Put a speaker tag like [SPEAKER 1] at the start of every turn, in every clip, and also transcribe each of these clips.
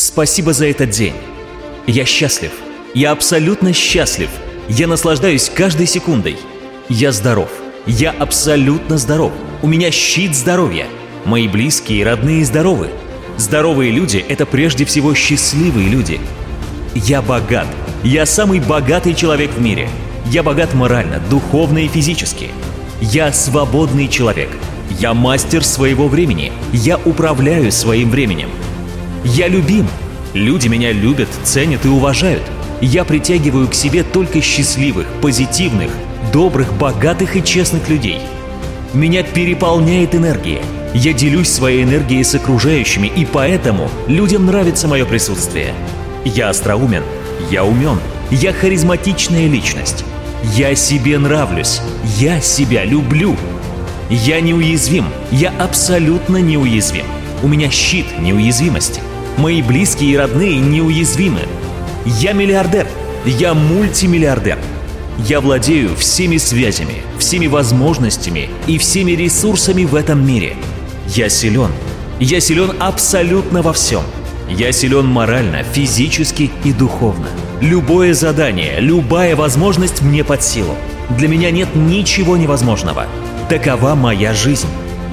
[SPEAKER 1] Спасибо за этот день. Я счастлив. Я абсолютно счастлив. Я наслаждаюсь каждой секундой. Я здоров. Я абсолютно здоров. У меня щит здоровья. Мои близкие и родные здоровы. Здоровые люди — это прежде всего счастливые люди. Я богат. Я самый богатый человек в мире. Я богат морально, духовно и физически. Я свободный человек. Я мастер своего времени. Я управляю своим временем. Я любим. Люди меня любят, ценят и уважают. Я притягиваю к себе только счастливых, позитивных, добрых, богатых и честных людей. Меня переполняет энергия. Я делюсь своей энергией с окружающими, и поэтому людям нравится мое присутствие. Я остроумен, я умен, я харизматичная личность. Я себе нравлюсь, я себя люблю. Я неуязвим, я абсолютно неуязвим. У меня щит неуязвимости. Мои близкие и родные неуязвимы. Я миллиардер. Я мультимиллиардер. Я владею всеми связями, всеми возможностями и всеми ресурсами в этом мире. Я силен. Я силен абсолютно во всем. Я силен морально, физически и духовно. Любое задание, любая возможность мне под силу. Для меня нет ничего невозможного. Такова моя жизнь.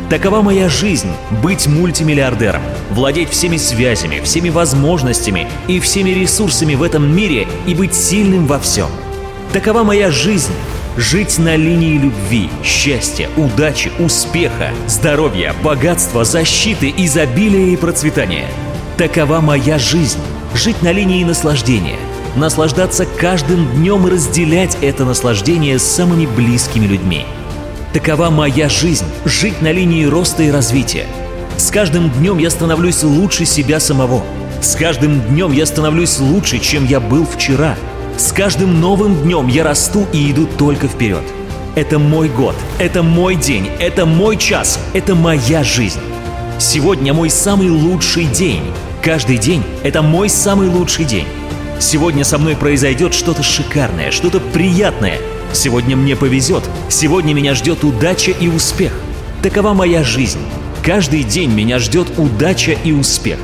[SPEAKER 1] Такова моя жизнь – быть мультимиллиардером, владеть всеми связями, всеми возможностями и всеми ресурсами в этом мире и быть сильным во всем. Такова моя жизнь – жить на линии любви, счастья, удачи, успеха, здоровья, богатства, защиты, изобилия и процветания. Такова моя жизнь – жить на линии наслаждения, наслаждаться каждым днем и разделять это наслаждение с самыми близкими людьми – Такова моя жизнь – жить на линии роста и развития. С каждым днем я становлюсь лучше себя самого. С каждым днем я становлюсь лучше, чем я был вчера. С каждым новым днем я расту и иду только вперед. Это мой год, это мой день, это мой час, это моя жизнь. Сегодня мой самый лучший день. Каждый день – это мой самый лучший день. Сегодня со мной произойдет что-то шикарное, что-то приятное – Сегодня мне повезет, сегодня меня ждет удача и успех. Такова моя жизнь. Каждый день меня ждет удача и успех.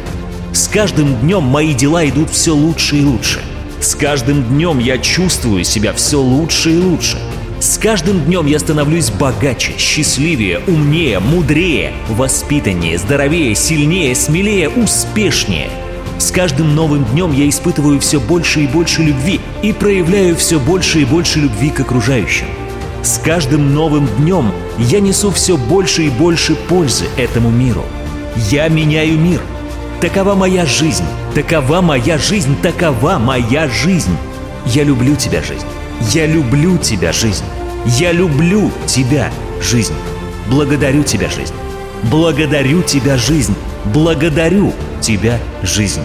[SPEAKER 1] С каждым днем мои дела идут все лучше и лучше. С каждым днем я чувствую себя все лучше и лучше. С каждым днем я становлюсь богаче, счастливее, умнее, мудрее, воспитаннее, здоровее, сильнее, смелее, успешнее – с каждым новым днем я испытываю все больше и больше любви и проявляю все больше и больше любви к окружающим. С каждым новым днем я несу все больше и больше пользы этому миру. Я меняю мир. Такова моя жизнь. Такова моя жизнь. Такова моя жизнь. Я люблю тебя, жизнь. Я люблю тебя, жизнь. Я люблю тебя, жизнь. Благодарю тебя, жизнь. Благодарю тебя, жизнь. Благодарю тебя, жизнь.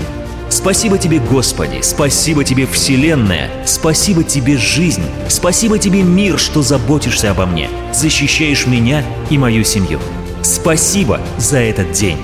[SPEAKER 1] Спасибо тебе, Господи, спасибо тебе, Вселенная, спасибо тебе, жизнь, спасибо тебе, мир, что заботишься обо мне, защищаешь меня и мою семью. Спасибо за этот день.